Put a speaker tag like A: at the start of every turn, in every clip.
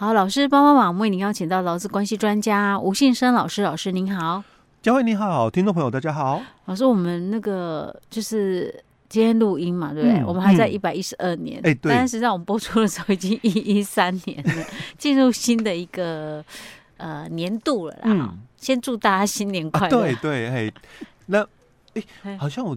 A: 好，老师帮帮忙，为您邀请到劳资关系专家吴信生老师，老师您好，
B: 佳慧你好，听众朋友大家好，
A: 老师，我们那个就是今天录音嘛，对不对？嗯、我们还在一百一十二年，哎、嗯，对，但是实际上我们播出的时候已经一一三年了，进入新的一个呃年度了啦。嗯，先祝大家新年快乐、啊。
B: 对对，哎，那哎，好像我。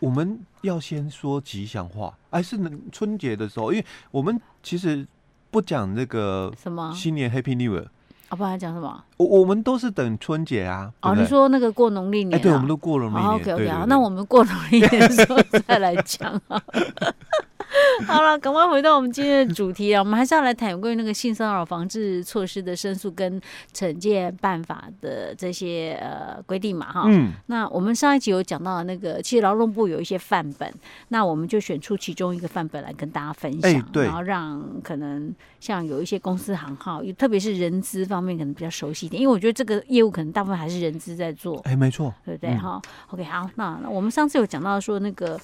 B: 我们要先说吉祥话，还是春节的时候，因为我们其实不讲那个什么新年 Happy New Year，
A: 啊，不然讲什么？
B: 我我们都是等春节啊。
A: 哦，你说那个过农历年？哎，
B: 对，我们都过了农历年。
A: OK OK，好，那我们过农历年的时候再来讲啊。好了，赶快回到我们今天的主题啊！我们还是要来谈有关于那个性骚扰防治措施的申诉跟惩戒办法的这些呃规定嘛，哈。嗯。那我们上一集有讲到那个，其实劳动部有一些范本，那我们就选出其中一个范本来跟大家分享，欸、然后让可能像有一些公司行号，特别是人资方面可能比较熟悉一点，因为我觉得这个业务可能大部分还是人资在做。
B: 哎、欸，没错，
A: 对不对？哈、嗯。OK，好，那我们上次有讲到说那个，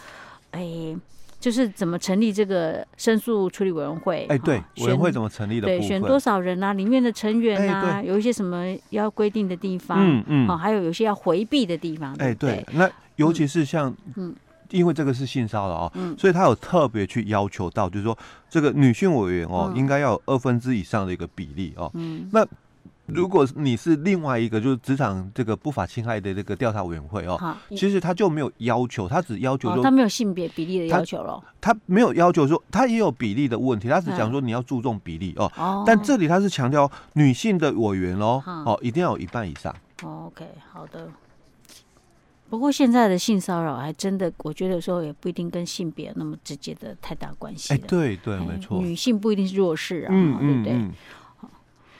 A: 哎、欸。就是怎么成立这个申诉处理委员会？
B: 哎，对，委员会怎么成立的？
A: 对，选多少人啊？里面的成员啊，有一些什么要规定的地方？嗯嗯，哦，还有有些要回避的地方。哎，对，
B: 那尤其是像，嗯，因为这个是性骚扰啊，所以他有特别去要求到，就是说这个女性委员哦，应该要有二分之以上的一个比例哦。嗯，那。如果你是另外一个，就是职场这个不法侵害的这个调查委员会哦，其实他就没有要求，他只要求说，
A: 他没有性别比例的要求了，
B: 他没有要求说，他也有比例的问题，他只讲说你要注重比例哦，但这里他是强调女性的委员哦，哦，一定要有一半以上。
A: OK，好的。不过现在的性骚扰还真的，我觉得说也不一定跟性别那么直接的太大关系。哎，
B: 对对，没错，
A: 女性不一定是弱势啊，对不对？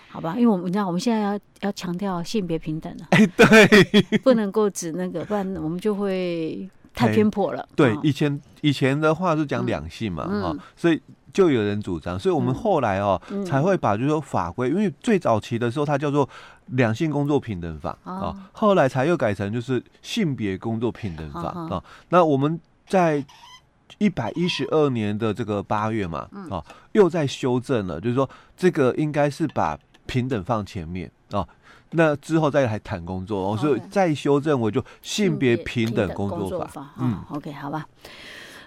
A: 好吧，因为我们你知道，我们现在要要强调性别平等了，
B: 哎，对，
A: 不能够指那个，不然我们就会太偏颇了。
B: 对，以前以前的话是讲两性嘛，哈，所以就有人主张，所以我们后来哦才会把就是说法规，因为最早期的时候它叫做两性工作平等法啊，后来才又改成就是性别工作平等法啊。那我们在一百一十二年的这个八月嘛，啊，又在修正了，就是说这个应该是把平等放前面哦，那之后再来谈工作哦，所以再修正我就性别平等工作法。
A: 嗯，OK，好吧。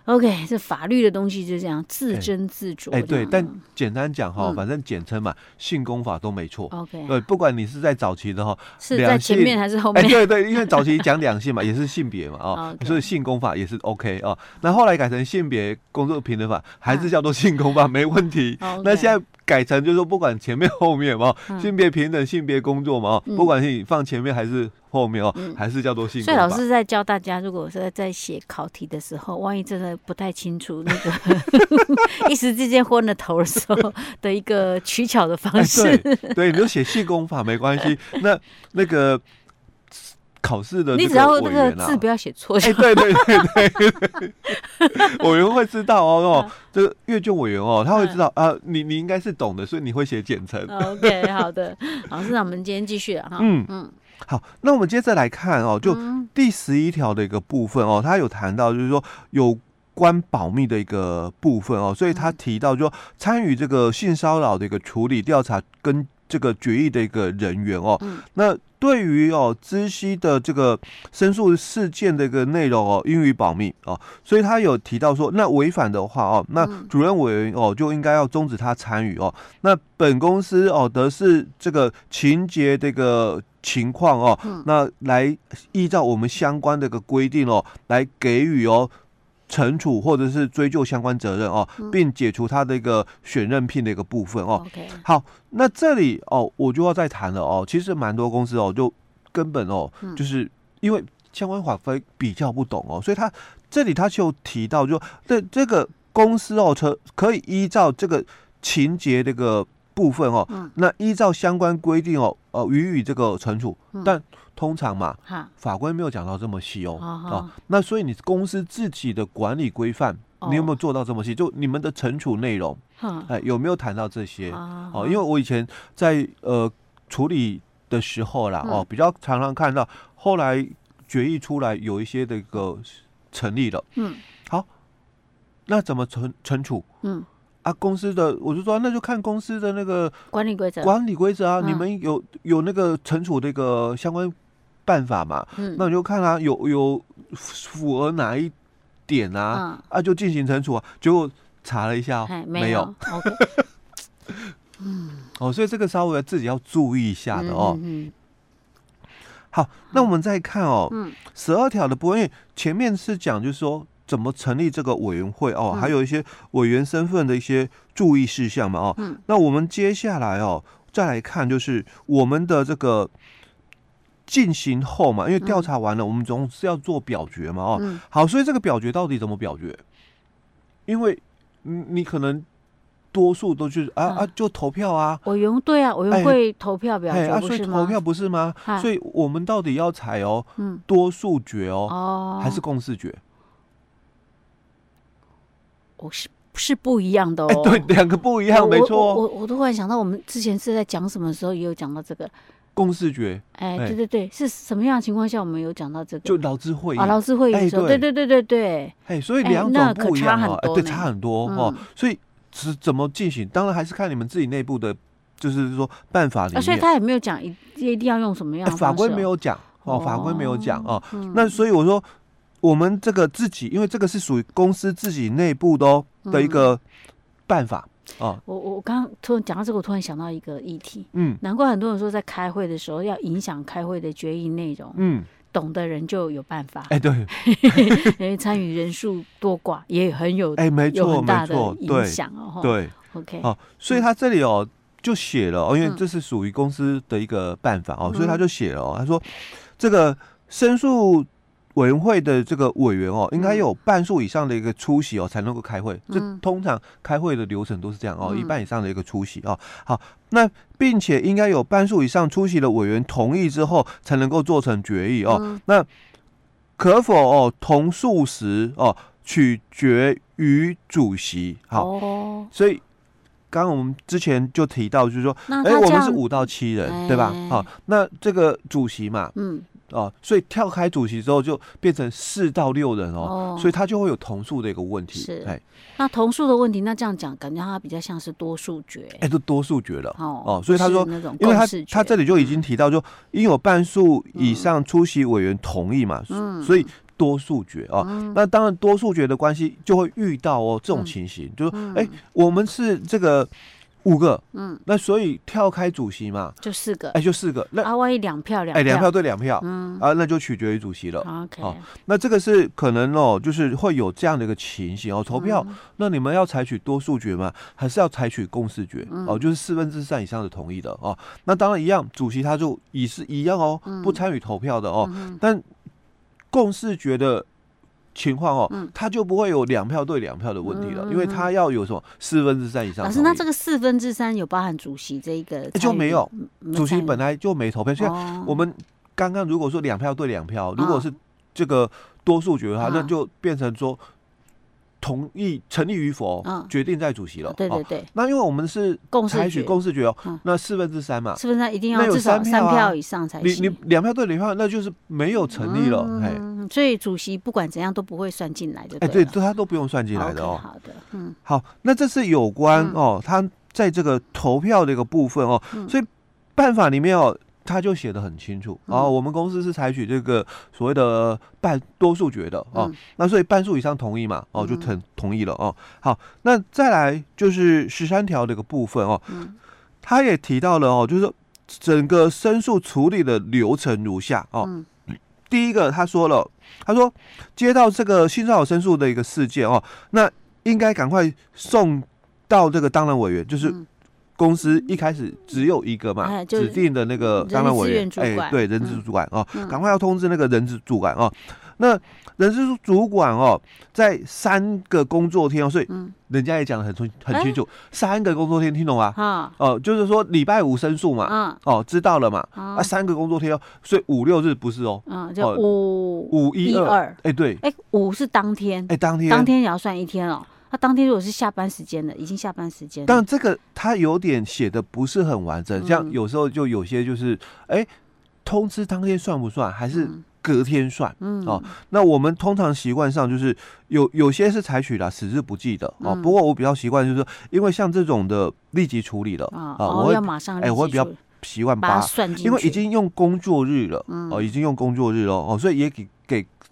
A: OK，这法律的东西就这样自斟自酌。哎，
B: 对，但简单讲哈，反正简称嘛，性工法都没错。OK，对，不管你是在早期的哈，
A: 是在前面还是后面？
B: 哎，对对，因为早期讲两性嘛，也是性别嘛啊，所以性工法也是 OK 啊。那后来改成性别工作平等法，还是叫做性工法，没问题。那现在。改成就是说，不管前面后面嘛，性别平等、性别工作嘛，不管是你放前面还是后面哦，还是叫做性。
A: 所以老师在教大家，如果是在写考题的时候，万一真的不太清楚那个 一时之间昏了头的时候的一个取巧的方式，
B: 对，你就写性工法没关系。那那个。考试的、啊，
A: 你只要那个字不要写错。
B: 哎，对对对对，委员会知道哦，哦，这个阅卷委员哦，他会知道啊，你你应该是懂的，所以你会写简称。
A: OK，好的，老师，那我们今天继续了哈。嗯。嗯，
B: 好，那我们接着来看哦，就第十一条的一个部分哦，他有谈到就是说有关保密的一个部分哦，所以他提到就说参与这个性骚扰的一个处理调查跟这个决议的一个人员哦，那。对于哦，知悉的这个申诉事件的一个内容哦，应予保密哦，所以他有提到说，那违反的话哦，那主任委员哦就应该要终止他参与哦，那本公司哦得是这个情节这个情况哦，那来依照我们相关的一个规定哦，来给予哦。惩处或者是追究相关责任哦，并解除他的一个选任聘的一个部分哦。好，那这里哦，我就要再谈了哦。其实蛮多公司哦，就根本哦，就是因为相关法规比较不懂哦，所以他这里他就提到就，就这这个公司哦，可可以依照这个情节这个部分哦，那依照相关规定哦，呃，予以这个惩处，但。通常嘛，法官没有讲到这么细哦，啊，那所以你公司自己的管理规范，你有没有做到这么细？就你们的惩处内容，哎，有没有谈到这些？哦，因为我以前在呃处理的时候啦，哦，比较常常看到，后来决议出来有一些这个成立了，嗯，好，那怎么惩惩处？嗯，啊，公司的我就说那就看公司的那个
A: 管理规则，
B: 管理规则啊，
A: 嗯、
B: 你们有有那个惩处这个相关办法嘛？
A: 嗯，
B: 那你就看啊，有有符合哪一点啊？嗯、啊，就进行惩处啊。结果查了一下，没有。哦，所以这个稍微自己要注意一下的哦。嗯，嗯。好，那我们再看哦，嗯，十二条的部分，因为前面是讲就是说。怎么成立这个委员会哦？还有一些委员身份的一些注意事项嘛哦。嗯。那我们接下来哦，再来看就是我们的这个进行后嘛，因为调查完了，我们总是要做表决嘛哦。嗯。好，所以这个表决到底怎么表决？因为你你可能多数都就是啊啊就投票啊。
A: 委员对啊，委员会投票表决
B: 啊，所以投票不是吗？所以我们到底要采哦，嗯，多数决哦，还是共识决？
A: 我是是不一样的哦，
B: 欸、对，两个不一样，没错。
A: 我我，我都忽然想到，我们之前是在讲什么时候也有讲到这个
B: 共视觉。
A: 哎、欸，对对对，是什么样的情况下我们有讲到这个？
B: 就劳资会议
A: 啊，劳资会议的时候，欸、对，对对对对对。
B: 哎，所以两种不一样哦，
A: 欸、
B: 对，差很多哦。嗯、所以是怎么进行？当然还是看你们自己内部的，就是说办法里面。
A: 啊、所以他也没有讲一一定要用什么样的、哦欸、法规
B: 没有讲哦，法规没有讲哦。嗯、那所以我说。我们这个自己，因为这个是属于公司自己内部的哦的一个办法啊。
A: 我我刚刚突然讲到这个，我突然想到一个议题。嗯，难怪很多人说在开会的时候要影响开会的决议内容。嗯，懂的人就有办法。
B: 哎，对，
A: 因为参与人数多寡也很有
B: 哎，没错，
A: 有很大的影响哦。
B: 对，OK。哦，所以他这里哦就写了哦，因为这是属于公司的一个办法哦，所以他就写了哦，他说这个申诉。委员会的这个委员哦，应该有半数以上的一个出席哦，才能够开会。这通常开会的流程都是这样哦，一半以上的一个出席哦。好，那并且应该有半数以上出席的委员同意之后，才能够做成决议哦。那可否哦同数时哦，取决于主席。好，所以刚刚我们之前就提到，就是说，哎，我们是五到七人，对吧？好，那这个主席嘛，嗯。哦，所以跳开主席之后就变成四到六人哦，哦所以他就会有同数的一个问题。
A: 是，哎，那同数的问题，那这样讲，感觉他比较像是多数决。哎，
B: 就多数决了。哦，哦，所以他说，因为他他这里就已经提到，就应有半数以上出席委员同意嘛，嗯，所以多数决哦。嗯、那当然多数决的关系就会遇到哦这种情形，嗯、就是哎，我们是这个。五个，嗯，那所以跳开主席嘛，
A: 就四个，
B: 哎，就四个。那
A: 啊，万一两票两，
B: 哎，两票对两票，嗯，啊，那就取决于主席了。
A: OK，
B: 哦，那这个是可能哦，就是会有这样的一个情形哦。投票，那你们要采取多数决吗？还是要采取共识决？哦，就是四分之三以上的同意的哦。那当然一样，主席他就也是一样哦，不参与投票的哦。但共识决的。情况哦，嗯，他就不会有两票对两票的问题了，因为他要有什么四分之三以上。
A: 老师，那这个四分之三有包含主席这一个？
B: 就没有，主席本来就没投票。像我们刚刚如果说两票对两票，如果是这个多数决的话，那就变成说。同意成立与否，决定在主席了。对对对。那因为我们是采取共识决哦，那四分之三嘛，
A: 四分之三一定要至少三票以上才行。
B: 你你两票对两票，那就是没有成立了。
A: 嗯，所以主席不管怎样都不会算进来的。
B: 哎，对，这他都不用算进来的哦。
A: 好的，嗯。
B: 好，那这是有关哦，他在这个投票的一个部分哦，所以办法里面哦。他就写的很清楚啊，我们公司是采取这个所谓的半多数决的哦，嗯、那所以半数以上同意嘛，哦就同同意了哦。好，那再来就是十三条的一个部分哦，嗯、他也提到了哦，就是说整个申诉处理的流程如下哦。嗯、第一个他说了，他说接到这个性骚扰申诉的一个事件哦，那应该赶快送到这个当然委员，就是。嗯公司一开始只有一个嘛，指定的那个当然委员，哎，对，人事主管哦，赶快要通知那个人事主管哦。那人事主管哦，在三个工作天哦，所以人家也讲的很清很清楚，三个工作天听懂吗？哦，就是说礼拜五申诉嘛，哦，知道了嘛？啊，三个工作天哦，所以五六日不是哦，嗯，就五五一二，哎，对，哎，
A: 五是当天，
B: 哎，当天，
A: 当天也要算一天哦。他当天如果是下班时间的，已经下班时间。
B: 但这个他有点写的不是很完整，像有时候就有些就是，哎，通知当天算不算？还是隔天算。嗯，哦，那我们通常习惯上就是有有些是采取了死日不计的哦。不过我比较习惯就是说，因为像这种的立即处理了啊，
A: 我会马上哎，
B: 我会比较习惯把因为已经用工作日了，哦，已经用工作日了哦，所以也给给。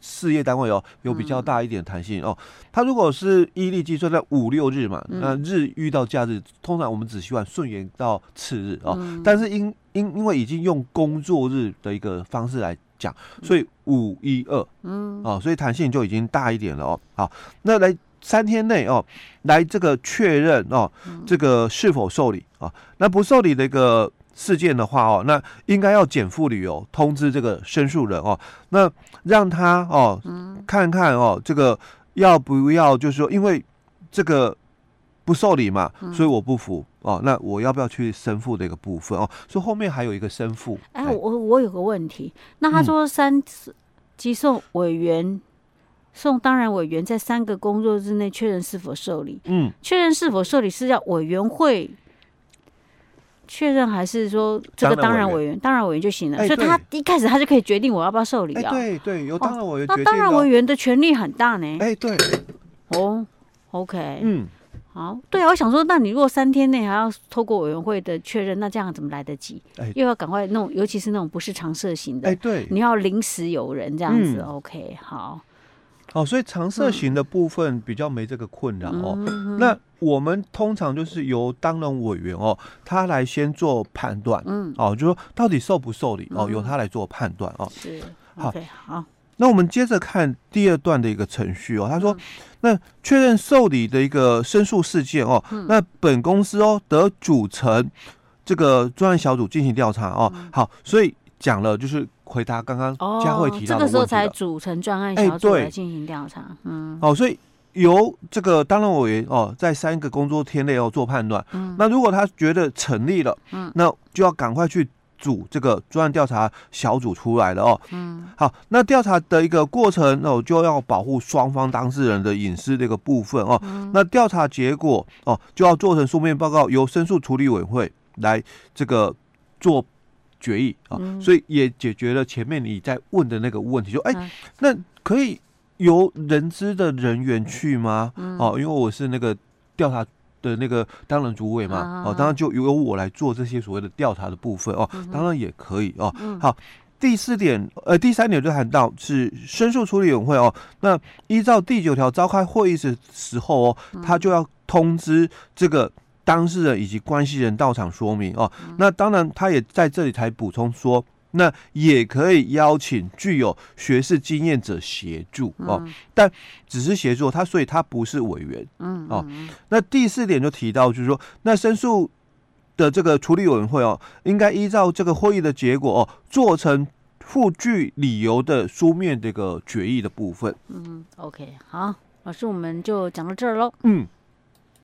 B: 事业单位哦，有比较大一点弹性哦。它如果是依例计算在五六日嘛，那日遇到假日，通常我们只希望顺延到次日哦。但是因因因为已经用工作日的一个方式来讲，所以五一二，嗯，哦，所以弹性就已经大一点了哦。好，那来三天内哦，来这个确认哦，这个是否受理啊？那不受理的一个。事件的话哦，那应该要减负理由通知这个申诉人哦，那让他哦看看哦这个要不要就是说，因为这个不受理嘛，所以我不服哦，那我要不要去申复的一个部分哦？所以后面还有一个申复。
A: 哎，我我有个问题，那他说三次寄送委员送当然委员在三个工作日内确认是否受理，嗯，确认是否受理是要委员会。确认还是说这个当然委员，当然委员就行了，所以他一开始他就可以决定我要不要受理啊？
B: 对对，有当然委员。
A: 那当然委员的权力很大呢。
B: 哎，对，
A: 哦，OK，嗯，好，对啊，我想说，那你如果三天内还要透过委员会的确认，那这样怎么来得及？又要赶快弄，尤其是那种不是常设型的，哎，对，你要临时有人这样子，OK，好。
B: 哦，所以常设型的部分比较没这个困扰哦。嗯、那我们通常就是由当然委员哦，他来先做判断，嗯，哦，就说到底受不受理哦，嗯、由他来做判断哦。
A: 是，好，okay, 好。
B: 那我们接着看第二段的一个程序哦。他说，嗯、那确认受理的一个申诉事件哦，嗯、那本公司哦得组成这个专案小组进行调查哦。嗯、好，所以讲了就是。回答刚刚佳慧提到这个时候才
A: 组成专案小组来进行调查。嗯，
B: 哦，所以由这个当然委员哦，在三个工作天内要做判断。嗯，那如果他觉得成立了，嗯，那就要赶快去组这个专案调查小组出来了哦。嗯，好，那调查的一个过程哦，就要保护双方当事人的隐私这个部分哦。嗯，那调查结果哦，就要做成书面报告，由申诉处理委员会来这个做。决议啊，嗯、所以也解决了前面你在问的那个问题，就哎，欸、那可以由人资的人员去吗？嗯、哦，因为我是那个调查的那个当然主委嘛，啊、哦，当然就由我来做这些所谓的调查的部分哦，当然也可以哦。嗯、好，第四点，呃，第三点就谈到是申诉处理委员会哦，那依照第九条召开会议的时候哦，他就要通知这个。当事人以及关系人到场说明哦，那当然他也在这里才补充说，那也可以邀请具有学士经验者协助哦，但只是协助他，所以他不是委员，嗯哦。那第四点就提到就是说，那申诉的这个处理委员会哦，应该依照这个会议的结果哦，做成附具理由的书面这个决议的部分。嗯，OK，好，老师我们就讲到这儿喽。嗯。